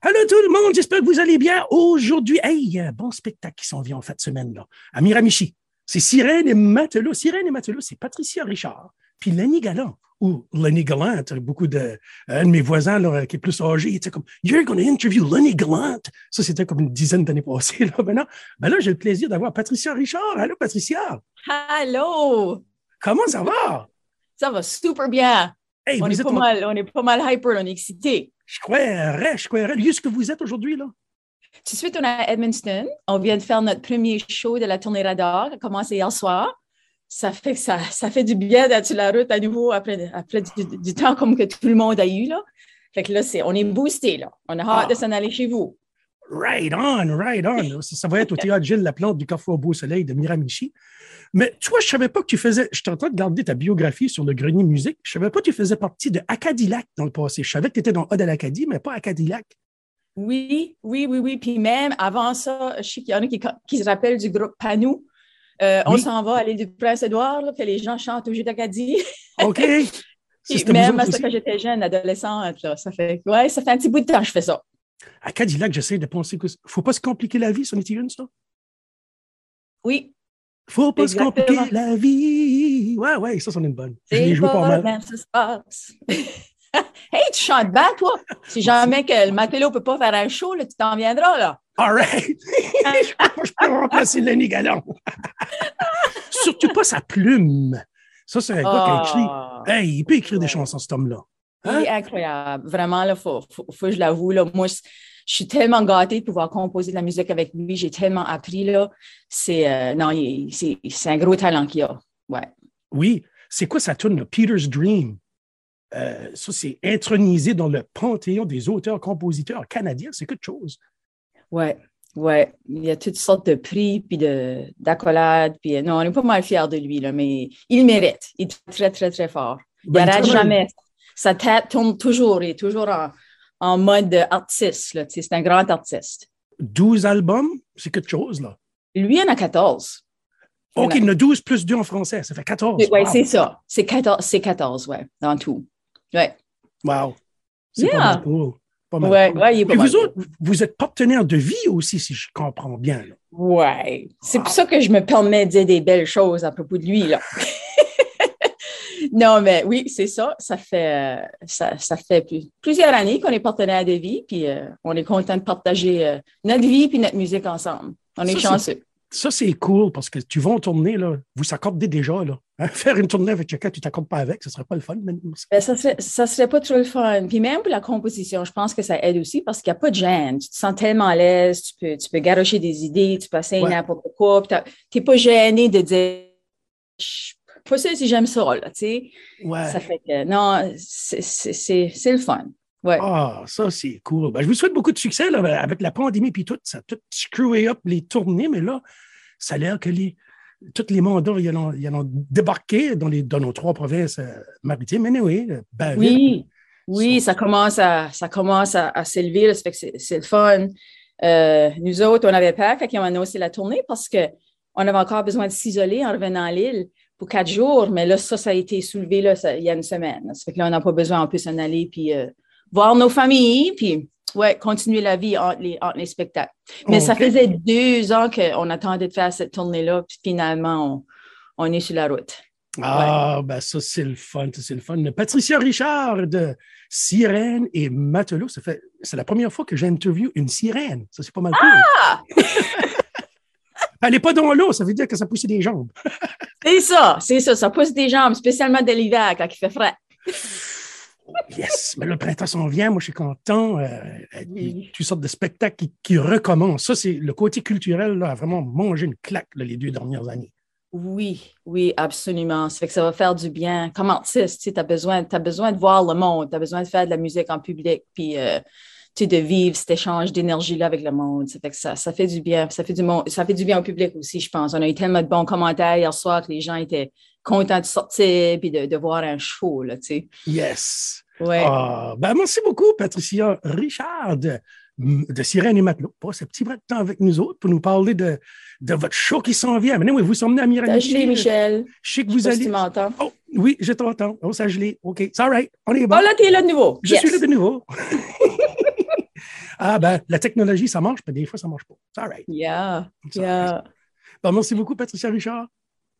Allô tout le monde, j'espère que vous allez bien. Aujourd'hui, hey, un bon spectacle qui s'en vient en fin de semaine là, à Miramichi. C'est Sirène et Matelot. Sirène et Matelot, c'est Patricia Richard, puis Lenny Gallant, ou Lenny Gallant. Beaucoup de, un de mes voisins là, qui est plus âgé, il était comme You're going to interview Lenny Gallant. Ça, c'était comme une dizaine d'années passées. Là. Maintenant, ben là, j'ai le plaisir d'avoir Patricia Richard. Allô, Patricia? Allô? Comment ça va? Ça va super bien. Hey, on, est pas mal, on est pas mal hyper, on est excité. Je croirais, je croirais. Lieu ce que vous êtes aujourd'hui, là. Tout de suite, on est à Edmundston. On vient de faire notre premier show de la tournée Radar, qui a commencé hier soir. Ça fait, ça, ça fait du bien d'être sur la route à nouveau après, après du, du temps comme que tout le monde a eu. Là. Fait que là, c'est, on est boosté. Là. On a hâte Ah. de s'en aller chez vous. Right on, right on. Ça, ça va être au théâtre Gilles Laplante du Carrefour au Beau Soleil de Miramichi. Mais tu vois, je savais pas que tu faisais. Je suis en train de garder ta biographie sur le grenier musique. Je savais pas que tu faisais partie de Acadillac dans le passé. Je savais que tu étais dans Ode à l'Acadie, mais pas Acadillac. Oui, oui, oui, oui. Puis même avant ça, je sais qu'il y en a qui, qui se rappellent du groupe Panou. Euh, On s'en va à l'île du Prince-Édouard, que les gens chantent au jeu d'Acadie. OK. Puis même que j'étais jeune, adolescente, là, ça fait, ouais, ça fait un petit bout de temps que je fais ça. Acadillac, j'essaie de penser que. Faut pas se compliquer la vie, c'en était une, ça? Oui, Faut pas Exactement. se compliquer la vie. Ouais, ouais, ça, c'en est une bonne. Je l'ai joué pas, mal. hey, tu chantes bien, toi. Si jamais que le matelot peut pas faire un show, là, tu t'en viendras, là. All right. je peux remplacer Lenny Galland. Surtout pas sa plume. Ça, c'est un gars qui a écrit. Ah, Hey, il peut écrire des chansons, cet homme-là. Il Hein? est incroyable. Vraiment, là, faut, faut, faut que je l'avoue, là. Moi, je, je suis tellement gâtée de pouvoir composer de la musique avec lui. J'ai tellement appris, là. C'est, euh, non, il- c'est, c'est un gros talent qu'il a. Ouais. Oui. C'est quoi sa tune? Peter's Dream? Euh, ça, c'est intronisé dans le panthéon des auteurs-compositeurs canadiens. C'est quelque chose. Ouais, ouais. Il y a toutes sortes de prix, puis de, d'accolades. Puis, euh, non, on est pas mal fiers de lui, là, mais il mérite. Il est très, très, très fort. Il Ben, n'arrête travaille- jamais. Sa tête tourne toujours. Il est toujours en, en mode artiste. Là, c'est un grand artiste. 12 albums, c'est quelque chose, là. Lui, il en a 14. OK, il en a 12 plus 2 en français. Ça fait 14. Oui, Wow. c'est ça. C'est 14, c'est 14, ouais, dans tout. Ouais, Wow. C'est pas mal cool. Pas mal ouais, cool. ouais, il est pas Et mal. vous autres, vous êtes partenaires de vie aussi, si je comprends bien. Ouais. C'est pour ça que je me permets de dire des belles choses à propos de lui, là. non, mais oui, c'est ça. Ça fait, euh, ça, ça fait plus- plusieurs années qu'on est partenaires de vie, puis euh, on est content de partager euh, notre vie puis notre musique ensemble. On est Ça, chanceux. Ça, c'est cool parce que tu vas en tournée, là, vous s'accordez déjà. Là. Hein, Faire une tournée avec quelqu'un que tu t'accordes pas avec, ce serait pas le fun. mais- Ben, ça serait, ça serait pas trop le fun. Puis même pour la composition, je pense que ça aide aussi parce qu'il n'y a pas de gêne. Tu te sens tellement à l'aise, tu peux, tu peux garocher des idées, tu peux essayer Ouais. n'importe quoi. t'as- t'es pas gêné de dire, pas sûr si j'aime ça, là, tu sais. Ouais. Ça fait que, non, c'est- le fun. Ouais. Ah, ça, c'est cool. Ben, je vous souhaite beaucoup de succès là, avec la pandémie puis tout. Ça a tout screwé up les tournées, mais là, ça a l'air que les, tous les mandats, ils en ont, ils ont débarqué dans, les, dans nos trois provinces euh, maritimes. Mais oui, ben, Oui, oui, Ça- ça commence à, ça commence à, à s'élever, c'est- le fun. Euh, nous autres, on avait peur quand ils ont annoncé la tournée parce que on avait encore besoin de s'isoler en revenant à l'île pour quatre jours, mais là, ça, ça a été soulevé là, ça- il y a une semaine. Ça fait que là, on n'a pas besoin, on peut s'en aller puis euh, voir nos familles, puis ouais, continuer la vie entre les, entre les spectacles. Mais ça faisait deux ans qu'on attendait de faire cette tournée-là, puis finalement, on, on est sur la route. Ah, ben ça, c'est le fun, ça, c'est le fun. Patricia Richard de Sirène et Matelot, ça fait, c'est la première fois que j'interview une sirène. Ça, c'est pas mal cool. Ah! Elle n'est pas dans l'eau, ça veut dire que ça pousse des jambes. C'est ça, c'est ça. Ça pousse des jambes, spécialement de l'hiver quand il fait frais. Yes, mais le printemps s'en vient, moi je suis content. Euh, Oui. Toutes sortes de spectacles qui, qui recommencent. Ça, c'est le côté culturel, là, a vraiment mangé une claque là, les deux dernières années. Oui, oui, absolument. Ça fait que ça va faire du bien. Comme artiste, tu as besoin, as besoin de voir le monde, tu as besoin de faire de la musique en public, puis euh, de vivre cet échange d'énergie-là avec le monde. Ça fait que ça, ça fait du bien. Ça fait du, monde, ça fait du bien au public aussi, je pense. On a eu tellement de bons commentaires hier soir que les gens étaient contents de sortir puis de, de voir un show, là, tu sais. Yes. Ouais. Ah, ben, merci beaucoup, Patricia Richard de, de Sirène et Matelot, pour ce petit brin de temps avec nous autres pour nous parler de, de votre show qui s'en vient. Mais oui, vous sommes à Miramichi. gelé, Michel. Je sais que Je vous pas si allez. tu m'entends. Oh, oui, je t'entends. Oh, ça gelé. OK, c'est all right. On est bon. Oh là, t'es là de nouveau. Je Yes. suis là de nouveau. Ah, ben, la technologie, ça marche, mais des fois, ça marche pas. C'est all right. Yeah, all yeah. right. Ben, merci beaucoup, Patricia Richard.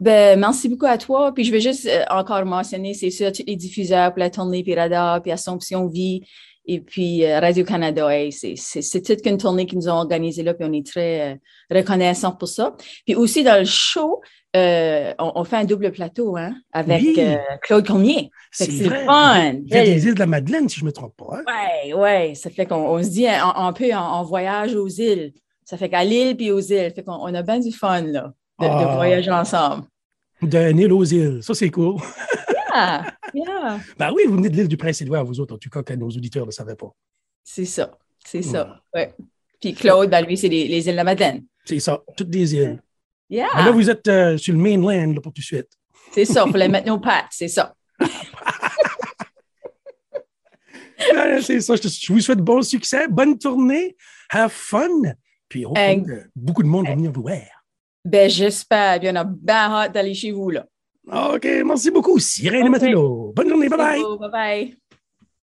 Ben, merci beaucoup à toi. Puis je veux juste euh, encore mentionner, c'est sûr, tous les diffuseurs pour la tournée, puis Radar, puis Assomption Vie, et puis euh, Radio-Canada. C'est- toute qu'une tournée qu'ils nous ont organisée là, puis on est très euh, reconnaissants pour ça. Puis aussi dans le show, euh, on, on fait un double plateau hein, avec Oui. euh, Claude Cormier. C'est fun. Il y a des îles de la Madeleine, si je ne me trompe pas. hein? Ouais, ouais. Ça fait qu'on on se dit un, peu en, voyage aux îles. Ça fait qu'à l'île puis aux îles. Fait qu'on on a bien du fun là, de, de Ah. voyager ensemble. De Nil aux îles. Ça, c'est cool. Yeah, yeah. Ben oui, vous venez de l'île du Prince-Édouard, vous autres, en tout cas, que nos auditeurs ne savaient pas. C'est ça. C'est ça. Ouais. Puis Claude, ben lui, c'est les, les îles de la Madeleine. C'est ça, toutes des îles. Yeah. Ben là, vous êtes euh, sur le mainland là, pour tout de suite. C'est ça. Il faut les mettre nos pattes. C'est ça. Ben, c'est ça. Je, je vous souhaite bon succès, bonne tournée, have fun. Puis euh, beaucoup de monde va venir vous voir. Ben, j'espère. Puis on a bien hâte d'aller chez vous, là. OK, merci beaucoup. Sirène et Ok. Matelot. Bonne journée, bye bye. Bye bye.